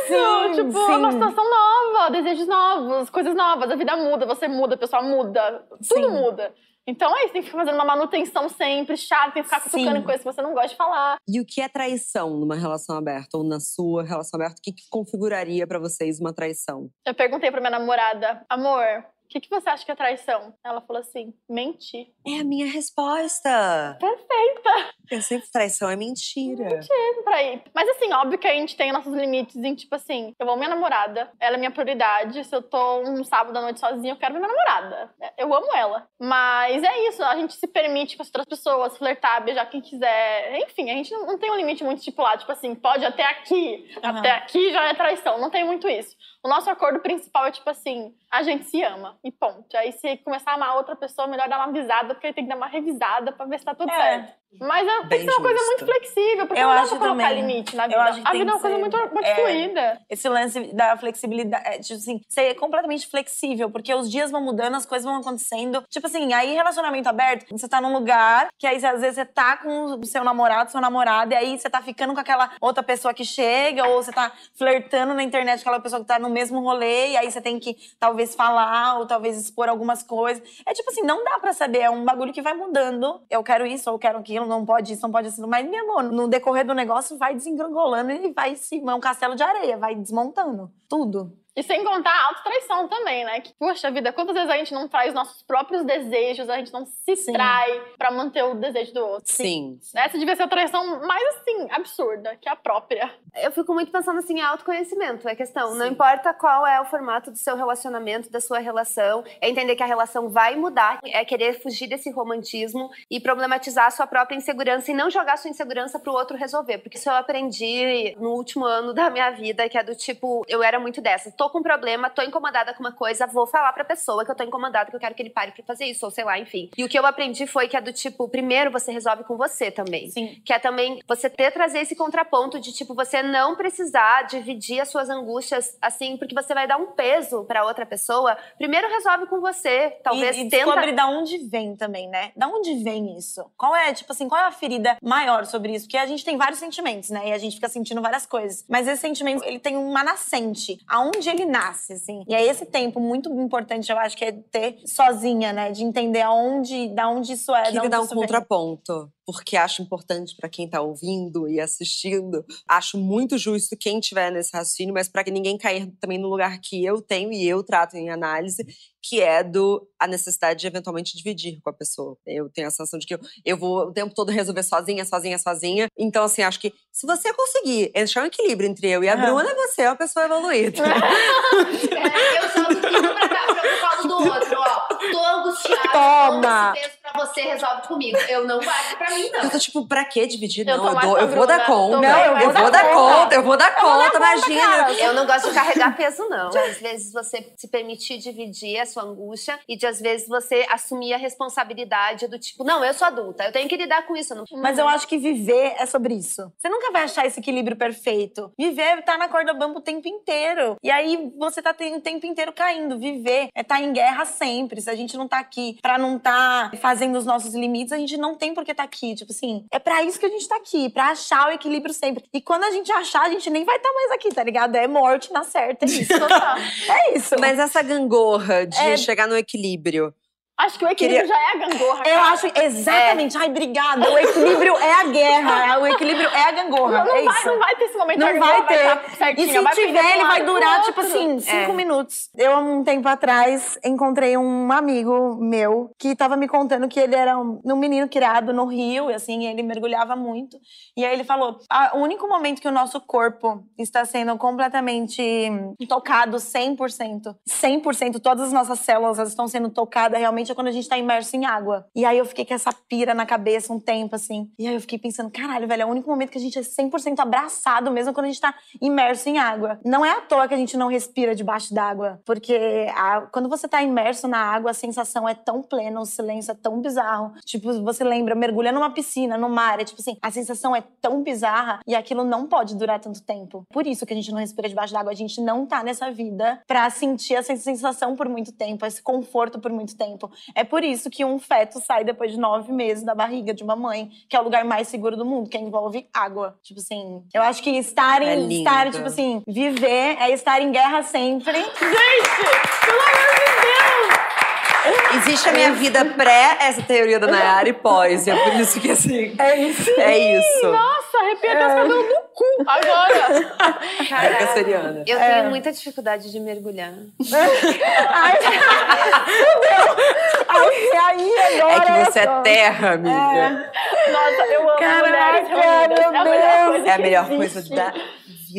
sim, tipo, sim. é uma situação nova, desejos novos, coisas novas, a vida muda, você muda, a pessoa muda, tudo Sim. muda. Então é isso, tem que ficar fazendo uma manutenção sempre, chato, tem que ficar cutucando coisas que você não gosta de falar. E o que é traição numa relação aberta ou na sua relação aberta? O que, que configuraria pra vocês uma traição? Eu perguntei pra minha namorada, amor, o que, que você acha que é traição? Ela falou assim, mentir. É a minha resposta. Perfeita! Eu sempre traição é mentira. Pra ir. Mas assim, óbvio que a gente tem nossos limites em, tipo assim, eu amo minha namorada, ela é minha prioridade. Se eu tô um sábado à noite sozinha, eu quero ver minha namorada. Eu amo ela. Mas é isso, a gente se permite com as outras pessoas, flertar, beijar quem quiser. Enfim, a gente não não tem um limite muito estipulado, tipo assim, pode até aqui. Aham. Até aqui já é traição. Não tem muito isso. O nosso acordo principal é tipo assim, a gente se ama e ponto. Aí se começar a amar outra pessoa, melhor dar uma avisada, porque aí tem que dar uma revisada pra ver se tá tudo É. certo. Mas é, tem que ser uma coisa muito flexível, porque Eu não dá acho pra colocar também. limite na Eu vida. acho que a vida é uma coisa muito, muito é. fluida. Esse lance da flexibilidade, é, tipo assim, ser completamente flexível, porque os dias vão mudando, as coisas vão acontecendo. Tipo assim, aí relacionamento aberto, você tá num lugar que aí às vezes você tá com o seu namorado, sua namorada, e aí você tá ficando com aquela outra pessoa que chega, ou você tá flertando na internet com aquela pessoa que tá no mesmo rolê, e aí você tem que talvez falar, ou talvez expor algumas coisas. É tipo assim, não dá pra saber, é um bagulho que vai mudando. Eu quero isso, ou eu quero aquilo, não pode isso, não pode isso. Mas, meu amor, no decorrer do negócio vai desengrangolando e vai se. É um castelo de areia, vai desmontando tudo. E sem contar a autotraição também, né? Que, poxa vida, quantas vezes a gente não traz nossos próprios desejos, a gente não se Sim. trai pra manter o desejo do outro. Sim. Essa devia ser a traição mais, assim, absurda, que a própria. Eu fico muito pensando assim, em autoconhecimento é questão. Não Sim. importa qual é o formato do seu relacionamento, da sua relação, é entender que a relação vai mudar, é querer fugir desse romantismo e problematizar a sua própria insegurança e não jogar sua insegurança pro outro resolver. Porque isso eu aprendi no último ano da minha vida, que é do tipo, eu era muito dessa. Tô com um problema, tô incomodada com uma coisa, vou falar pra pessoa que eu tô incomodada, que eu quero que ele pare pra fazer isso, ou sei lá, enfim. E o que eu aprendi foi que é do tipo, primeiro você resolve com você também Sim. que é também você ter trazer esse contraponto de tipo você não precisar dividir as suas angústias assim, porque você vai dar um peso pra outra pessoa. Primeiro resolve com você, talvez e, e tenta descobre da onde vem também, né? Da onde vem isso? Qual é, tipo assim, qual é a ferida maior sobre isso? Porque a gente tem vários sentimentos, né? E a gente fica sentindo várias coisas. Mas esse sentimento, ele tem uma nascente. Aonde ele nasce, assim. E é esse tempo muito importante, eu acho, que é ter sozinha, né? De entender aonde, da onde isso é. Queria dar um contraponto, porque acho importante pra quem tá ouvindo e assistindo. Acho muito justo quem tiver nesse raciocínio, mas pra que ninguém cair também no lugar que eu tenho e eu trato em análise, que é do a necessidade de eventualmente dividir com a pessoa. Eu tenho a sensação de que eu, eu vou o tempo todo resolver sozinha, sozinha, sozinha. Então, assim, acho que se você conseguir achar um equilíbrio entre eu e a Aham. Bruna, você é uma pessoa evoluída. É, eu jogo tudo pra cá, pra o colo do outro, ó. Tô angustiada, Toma. Você, resolve comigo. Eu não guardo pra mim, não. Eu tô tipo, pra que dividir? Eu Não, eu, dou, eu vou dar conta. Bem, eu, eu vou dar conta, conta. eu vou dar conta, imagina. Eu não gosto de carregar peso, não. De, às vezes você se permitir dividir a sua angústia e de às vezes você assumir a responsabilidade do tipo, não, eu sou adulta, eu tenho que lidar com isso. Não... Mas eu acho que viver é sobre isso. Você nunca vai achar esse equilíbrio perfeito. Viver é tá na corda bamba o tempo inteiro. E aí você tá o tempo inteiro caindo. Viver é estar tá em guerra sempre. Se a gente não tá aqui pra não tá fazendo dentro dos nossos limites, a gente não tem por que estar tá aqui. Tipo assim, é para isso que a gente tá aqui, para achar o equilíbrio sempre. E quando a gente achar, a gente nem vai estar tá mais aqui, tá ligado? É morte na certa, é isso. é isso. Mas essa gangorra de é... chegar no equilíbrio, Acho que o equilíbrio Queria... já é a gangorra. Eu acho, exatamente. É. Ai, obrigada. O equilíbrio é a guerra. O equilíbrio é a gangorra. Não, não é vai, isso. não vai ter esse momento Não vai ter. Vai e se vai tiver, ele vai durar, tipo assim, cinco é. minutos. Eu, um tempo atrás, encontrei um amigo meu que tava me contando que ele era um, um menino criado no Rio, e assim, ele mergulhava muito. E aí ele falou: ah, o único momento que o nosso corpo está sendo completamente tocado 100%, 100%, todas as nossas células estão sendo tocadas realmente é quando a gente tá imerso em água. E aí eu fiquei com essa pira na cabeça um tempo, assim. E aí eu fiquei pensando, caralho, velho, é o único momento que a gente é 100% abraçado, mesmo quando a gente tá imerso em água. Não é à toa que a gente não respira debaixo d'água, porque a, quando você tá imerso na água, a sensação é tão plena, o silêncio é tão bizarro. Tipo, você lembra, mergulha numa piscina, no mar, é tipo assim, a sensação é tão bizarra e aquilo não pode durar tanto tempo. Por isso que a gente não respira debaixo d'água, a gente não tá nessa vida pra sentir essa sensação por muito tempo, esse conforto por muito tempo. É por isso que um feto sai depois de nove meses da barriga de uma mãe, que é o lugar mais seguro do mundo, que envolve água. Tipo assim, eu acho que estar em, é estar, tipo assim, viver é estar em guerra sempre. Gente, pelo amor de Deus! Existe a minha vida pré essa teoria da Nayara e pós. E é por isso que assim. É isso. É isso. Nossa, arrepia até os é. cabelos do cu agora. Caraca, é Eu é. tenho muita dificuldade de mergulhar. Ai, Ai, aí agora. É que você é terra, amiga. É. Nossa, eu amo Caraca, mulheres. Meu Deus. É a melhor coisa da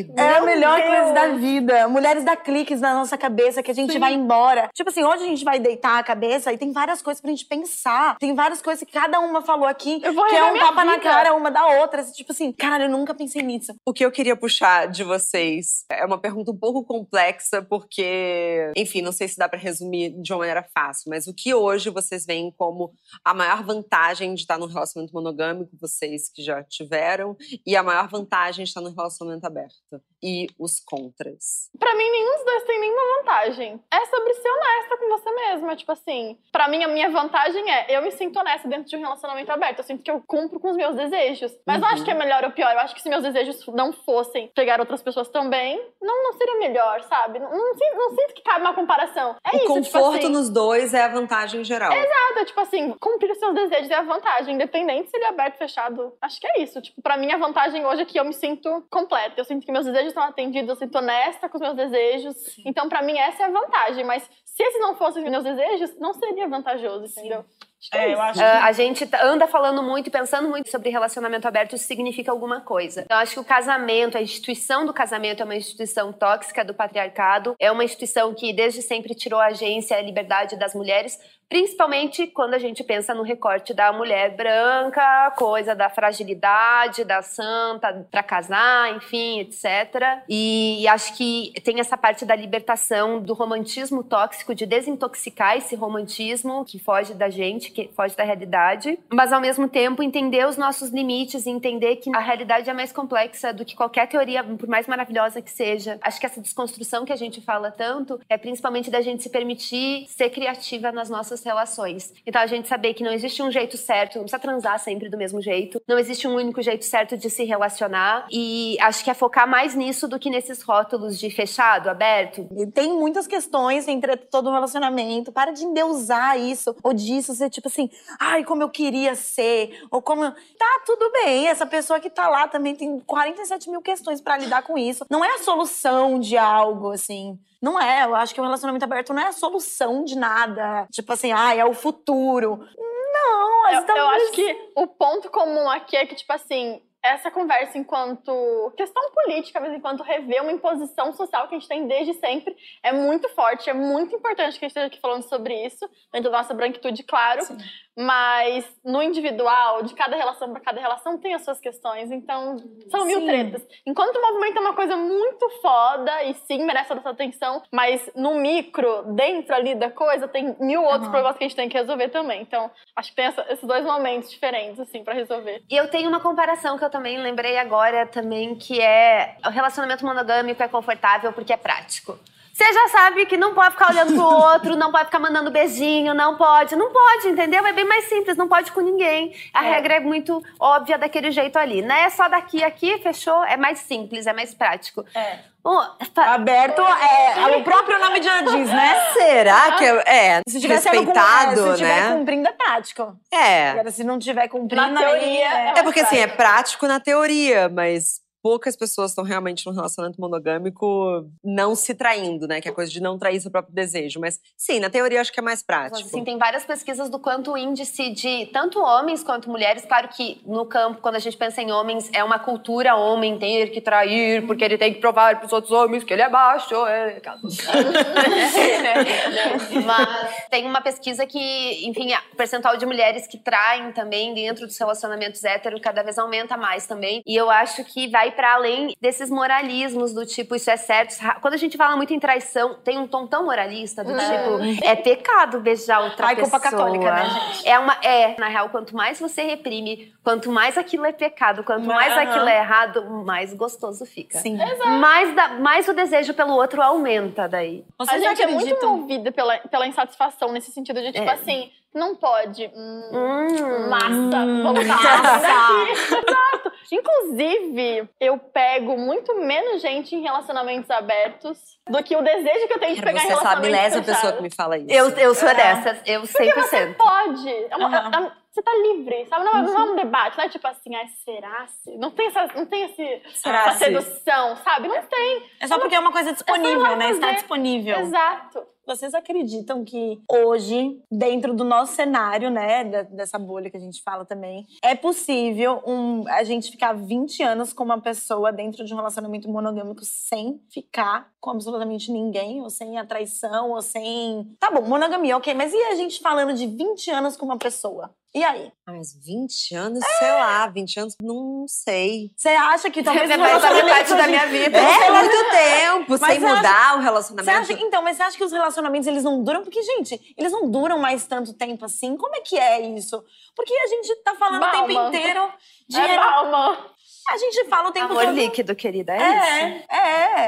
vida. É a melhor Deus. coisa da vida. Mulheres dá cliques na nossa cabeça que a gente Sim. vai embora. Tipo assim, hoje a gente vai deitar a cabeça e tem várias coisas pra gente pensar. Tem várias coisas que cada uma falou aqui, que é um tapa na cara uma da outra. Tipo assim, caralho, eu nunca pensei nisso. O que eu queria puxar de vocês é uma pergunta um pouco complexa, porque, enfim, não sei se dá para resumir de uma maneira fácil, mas o que hoje vocês veem como a maior vantagem de estar num relacionamento monogâmico, vocês que já tiveram, e a maior vantagem de estar num relacionamento aberto? So. E os contras? Para mim, nenhum dos dois tem nenhuma vantagem. É sobre ser honesta com você mesma. Tipo assim, para mim, a minha vantagem é eu me sinto honesta dentro de um relacionamento aberto. Eu sinto que eu cumpro com os meus desejos. Mas uhum. não acho que é uhum. melhor ou pior. Eu acho que se meus desejos não fossem pegar outras pessoas também, não, não seria melhor, sabe? Não, não, sinto, não sinto que cabe uma comparação. É o isso. conforto tipo assim, nos dois é a vantagem geral. Exato. Tipo assim, cumprir os seus desejos é a vantagem. Independente se ele é aberto, fechado. Acho que é isso. Tipo, pra mim, a vantagem hoje é que eu me sinto completa. Eu sinto que meus desejos estão atendidos, eu sinto honesta com os meus desejos. Sim. Então, para mim, essa é a vantagem. Mas se esses não fossem os meus desejos, não seria vantajoso, entendeu? É, eu acho que... A gente tá, anda falando muito e pensando muito sobre relacionamento aberto, isso significa alguma coisa. Eu acho que o casamento, a instituição do casamento é uma instituição tóxica do patriarcado, é uma instituição que desde sempre tirou a agência e a liberdade das mulheres, Principalmente quando a gente pensa no recorte da mulher branca, coisa da fragilidade, da santa para casar, enfim, etc. E acho que tem essa parte da libertação do romantismo tóxico, de desintoxicar esse romantismo que foge da gente, que foge da realidade, mas ao mesmo tempo entender os nossos limites e entender que a realidade é mais complexa do que qualquer teoria, por mais maravilhosa que seja. Acho que essa desconstrução que a gente fala tanto é principalmente da gente se permitir ser criativa nas nossas nossas relações. Então a gente saber que não existe um jeito certo, não precisa transar sempre do mesmo jeito, não existe um único jeito certo de se relacionar e acho que é focar mais nisso do que nesses rótulos de fechado, aberto. Tem muitas questões entre todo o relacionamento, para de endeusar isso ou disso, ser tipo assim, ai, como eu queria ser, ou como. Tá, tudo bem, essa pessoa que tá lá também tem 47 mil questões para lidar com isso. Não é a solução de algo, assim. Não é, eu acho que o relacionamento aberto não é a solução de nada. Tipo assim, ah, é o futuro. Não, eu, eu acho que o ponto comum aqui é que, tipo assim, essa conversa enquanto questão política, mas enquanto rever uma imposição social que a gente tem desde sempre, é muito forte, é muito importante que a gente esteja aqui falando sobre isso, dentro da nossa branquitude, claro. Sim. Mas no individual, de cada relação para cada relação, tem as suas questões. Então, são mil sim. tretas. Enquanto o movimento é uma coisa muito foda e sim merece toda essa atenção, mas no micro, dentro ali da coisa, tem mil outros uhum. problemas que a gente tem que resolver também. Então, acho que tem essa, esses dois momentos diferentes, assim, para resolver. E eu tenho uma comparação que eu também lembrei agora também, que é o relacionamento monogâmico é confortável porque é prático. Você já sabe que não pode ficar olhando pro outro, não pode ficar mandando beijinho, não pode. Não pode, entendeu? É bem mais simples, não pode com ninguém. A É. regra é muito óbvia daquele jeito ali. Não é só daqui aqui, fechou? É mais simples, é mais prático. É. Ô, fa- Aberto, é, o próprio nome já diz, né? Será que é, é Se com- respeitado, é, se né? cumprindo, é prático. É. Agora, se não tiver cumprindo, Na teoria, aí, é É porque assim, é prático na teoria, mas poucas pessoas estão realmente num relacionamento monogâmico não se traindo, né? Que é a coisa de não trair seu próprio desejo. Mas sim, na teoria eu acho que é mais prático. Assim, tem várias pesquisas do quanto o índice de tanto homens quanto mulheres, claro que no campo, quando a gente pensa em homens, é uma cultura homem ter que trair, porque ele tem que provar para os outros homens que ele é baixo. É... Mas tem uma pesquisa que, enfim, o percentual de mulheres que traem também dentro dos relacionamentos héteros cada vez aumenta mais também. E eu acho que vai para além desses moralismos do tipo, isso é certo. isso é. Quando a gente fala muito em traição, tem um tom tão moralista do tipo, é pecado beijar outra Ai, pessoa. culpa católica, né, gente? É uma é, na real, quanto mais você reprime, quanto mais aquilo é pecado, quanto mais aquilo é errado, mais gostoso fica. Sim. Mais, da- mais o desejo pelo outro aumenta daí. A Vocês gente é muito movida pela, pela insatisfação nesse sentido de, tipo É. assim, não pode. Hum, Hum. Massa, vamos Massa. dar daqui. Exato. Inclusive, eu pego muito menos gente em relacionamentos abertos do que o desejo que eu tenho de Cara, pegar em você sabe, relacionamentos milésima pessoa que me fala isso. Eu, eu sou É. dessas, eu 100%. Pode. É uma- é- você tá livre, sabe? Não, não é um debate, não é tipo assim, ai, será se? Não tem essa, não tem esse, Será essa se? sedução, sabe? Não tem. É só porque é uma coisa disponível, né? Está disponível. Exato. Vocês acreditam que hoje, dentro do nosso cenário, né, dessa bolha que a gente fala também, é possível um, a gente ficar 20 anos com uma pessoa dentro de um relacionamento monogâmico sem ficar com absolutamente ninguém, ou sem a traição, ou sem. Tá bom, monogamia, ok, mas e a gente falando de 20 anos com uma pessoa? E aí? Ah, Mas 20 anos, sei lá, 20 anos, não sei. Você acha que talvez É da relacionamento metade da minha vida. É muito tempo, Mas sem você acha- mudar o Você relacionamento. acha, então, mas você acha que os relacionamentos eles não duram? Porque, gente, eles não duram mais tanto tempo assim. Como é que é isso? Porque a gente tá falando o tempo Balma. inteiro de. É balma. A gente fala o tempo Amor todo. líquido, querida, é, isso. É,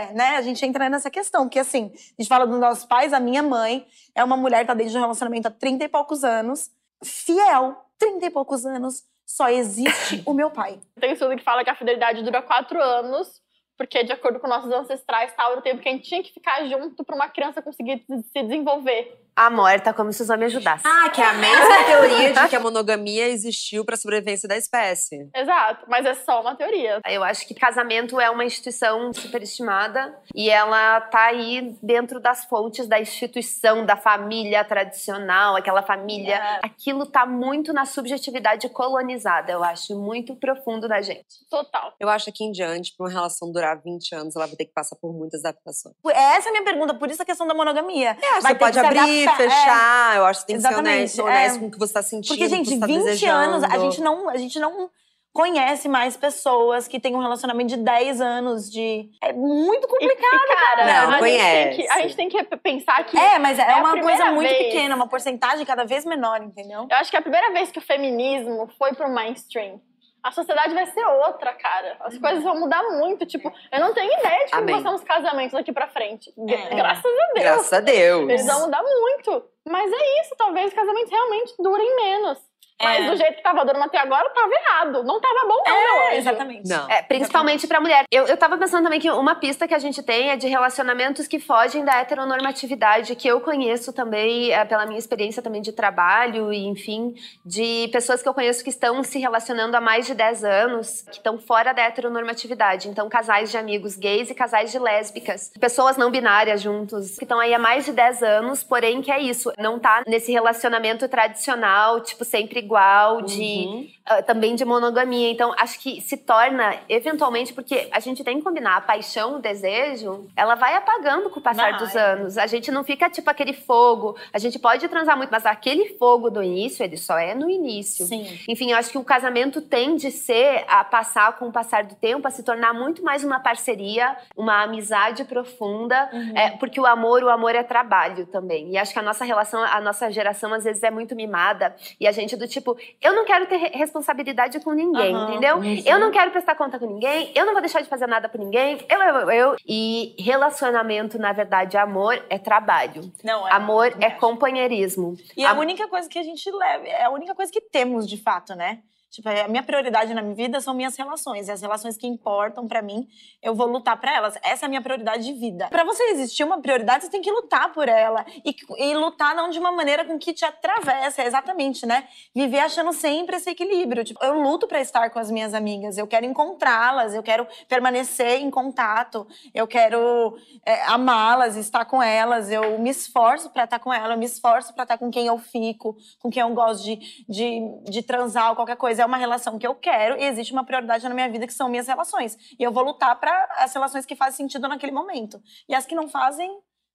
é, né? A gente entra nessa questão, porque assim, a gente fala dos nossos pais, a minha mãe é uma mulher que tá dentro de um relacionamento há 30 e poucos anos, fiel, 30 e poucos anos, só existe o meu pai. Tem estudo que fala que a fidelidade dura quatro anos, porque de acordo com nossos ancestrais, tal, era o tempo que a gente tinha que ficar junto pra uma criança conseguir se desenvolver. Amor, tá como se os homens ajudassem. Ah, que é a mesma teoria de que a monogamia existiu pra sobrevivência da espécie. Exato, mas é só uma teoria. Eu acho que casamento é uma instituição superestimada e ela tá aí dentro das fontes da instituição, da família tradicional, aquela família. É. Aquilo tá muito na subjetividade colonizada, eu acho, muito profundo da gente. Total. Eu acho que em diante, pra uma relação durar 20 anos, ela vai ter que passar por muitas adaptações. Essa é a minha pergunta, por isso a questão da monogamia. É, Vai você ter pode que adaptar, é. fechar. Eu acho que tem que ser honesto, honesto é. com o que você tá sentindo. Porque, com o que gente, você tá 20 desejando. anos, a gente, não, a gente não conhece mais pessoas que têm um relacionamento de 10 anos de. É muito E, complicado. e, cara, Não, a, gente tem que, conhece. a gente tem que pensar que. É, mas é, É uma coisa muito vez. pequena, uma porcentagem cada vez menor, entendeu? Eu acho que é a primeira vez que o feminismo foi pro mainstream. A sociedade vai ser outra, cara. As coisas vão mudar muito. Tipo, eu não tenho ideia de como Amém. vão ser os casamentos daqui pra frente. É. Graças a Deus. Graças a Deus. Eles vão mudar muito. Mas é isso, talvez os casamentos realmente durem menos. Mas É. do jeito que tava durando até agora, tava errado. Não tava bom, não, meu É, anjo. exatamente. Não. É, principalmente pra mulher. Eu, eu tava pensando também que uma pista que a gente tem é de relacionamentos que fogem da heteronormatividade, que eu conheço também, é, pela minha experiência também de trabalho e, enfim, de pessoas que eu conheço que estão se relacionando há mais de 10 anos, que estão fora da heteronormatividade. Então, casais de amigos gays e casais de lésbicas. Pessoas não binárias juntos, que estão aí há mais de 10 anos, porém que é isso, não tá nesse relacionamento tradicional, tipo, sempre igual, de Uhum. ah, também de monogamia. Então, acho que se torna, eventualmente, porque a gente tem que combinar a paixão, o desejo, ela vai apagando com o passar Vai. dos anos. A gente não fica tipo aquele fogo. A gente pode transar muito, mas aquele fogo do início, ele só é no início. Sim. Enfim, eu acho que o casamento tende a ser, a passar com o passar do tempo, a se tornar muito mais uma parceria, uma amizade profunda, Uhum. é, porque o amor, o amor é trabalho também. E acho que a nossa relação, a nossa geração às vezes é muito mimada e a gente do tipo tipo, eu não quero ter re- responsabilidade com ninguém, Aham, entendeu? isso. Eu não quero prestar conta com ninguém, eu não vou deixar de fazer nada por ninguém, eu, eu, eu. E relacionamento, na verdade, amor é trabalho. Não, é. Amor é companheirismo. E a Am- única coisa que a gente leva, é a única coisa que temos de fato, né? Tipo, a minha prioridade na minha vida são minhas relações. E as relações que importam pra mim, eu vou lutar pra elas. Essa é a minha prioridade de vida. Pra você existir uma prioridade, você tem que lutar por ela. E, e lutar não de uma maneira com que te atravessa, exatamente, né? Viver achando sempre esse equilíbrio. Tipo, eu luto pra estar com as minhas amigas, eu quero encontrá-las, eu quero permanecer em contato, eu quero é, amá-las, estar com elas, eu me esforço pra estar com elas, eu me esforço pra estar com quem eu fico, com quem eu gosto de, de, de transar ou qualquer coisa. É uma relação que eu quero e existe uma prioridade na minha vida que são minhas relações. E eu vou lutar pra as relações que fazem sentido naquele momento. E as que não fazem,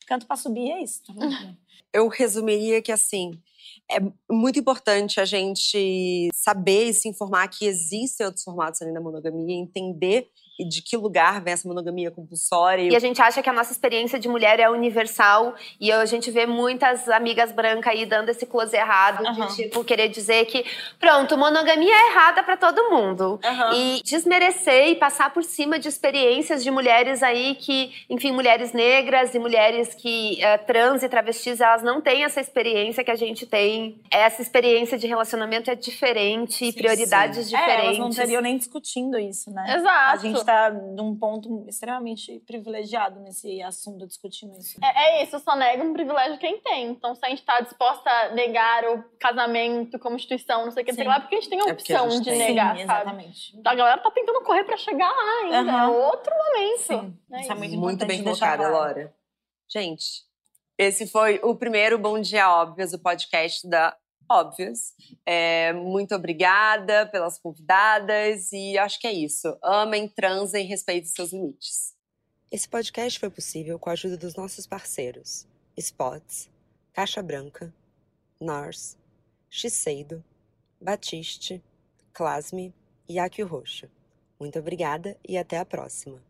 canto pra subir, é isso. Eu resumiria que, assim, é muito importante a gente saber e se informar que existem outros formatos além da monogamia, entender de que lugar vem essa monogamia compulsória. E a gente acha que a nossa experiência de mulher é universal e a gente vê muitas amigas brancas aí dando esse close errado Aham. de tipo querer dizer que pronto, monogamia é errada pra todo mundo. Aham. E desmerecer e passar por cima de experiências de mulheres aí que, enfim, mulheres negras e mulheres que eh, trans e travestis, elas não têm essa experiência que a gente tem. Essa experiência de relacionamento é diferente, e Sim, prioridades É, diferentes. elas não estariam nem discutindo isso, né? Exato. A gente tá num ponto extremamente privilegiado nesse assunto, discutindo isso. É, é isso, só nega um privilégio quem tem. Então, se a gente tá disposta a negar o casamento como instituição, não sei o que, sei lá, porque a gente tem a É a opção gente de tem. negar, Sim, sabe? exatamente. A galera tá tentando correr pra chegar lá ainda. Aham. É outro momento. Sim, É isso é isso. muito, Muito bem colocada, claro. Laura. Gente, esse foi o primeiro Bom Dia Óbvios, o podcast da Óbvios. É, muito obrigada pelas convidadas e acho que é isso. Amem, transem, respeitem seus limites. Esse podcast foi possível com a ajuda dos nossos parceiros Spots, Caixa Branca, NARS, Shiseido, Batiste, Clasme e Aquio Roxo. Muito obrigada e até a próxima.